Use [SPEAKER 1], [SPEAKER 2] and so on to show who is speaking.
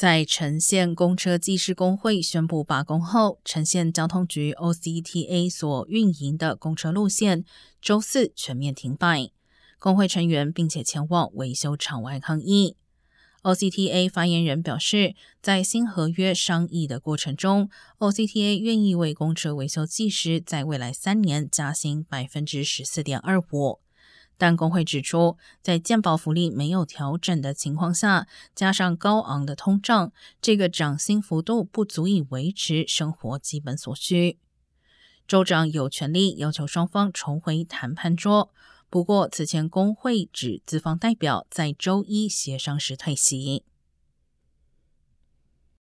[SPEAKER 1] 在城县公车技师工会宣布罢工后，城县交通局 OCTA 所运营的公车路线周四全面停摆，工会成员并且前往维修厂外抗议。OCTA 发言人表示，在新合约商议的过程中，OCTA 愿意为公车维修技师在未来三年加薪百分之十四点二五。但工会指出，在健保福利没有调整的情况下，加上高昂的通胀，这个涨薪幅度不足以维持生活基本所需。州长有权利要求双方重回谈判桌，不过此前工会指资方代表在周一协商时退席。